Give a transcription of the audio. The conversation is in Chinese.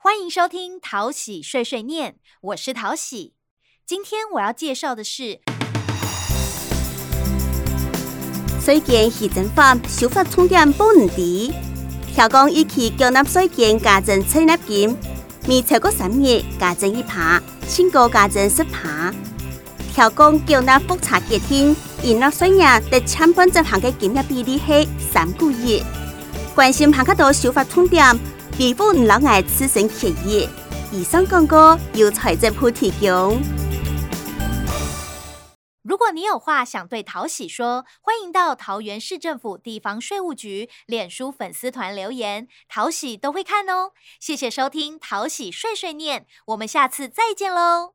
欢迎收听淘喜碎碎念，我是淘喜。今天我要介绍的是：水电市政坊首发充电不能 D，调工一起缴纳水电加增七百金，每超过三业加增一帕，经过加增十帕。调工缴纳复查接听，沿路水业得千分之行的金额比例是三个一，关心行卡多首发充电。地方唔老爱滋生企业，以上讲过由财政补贴用。如果你有话想对桃喜说，欢迎到桃园市政府地方税务局脸书粉丝团留言，桃喜都会看哦。谢谢收听桃喜碎碎念，我们下次再见喽。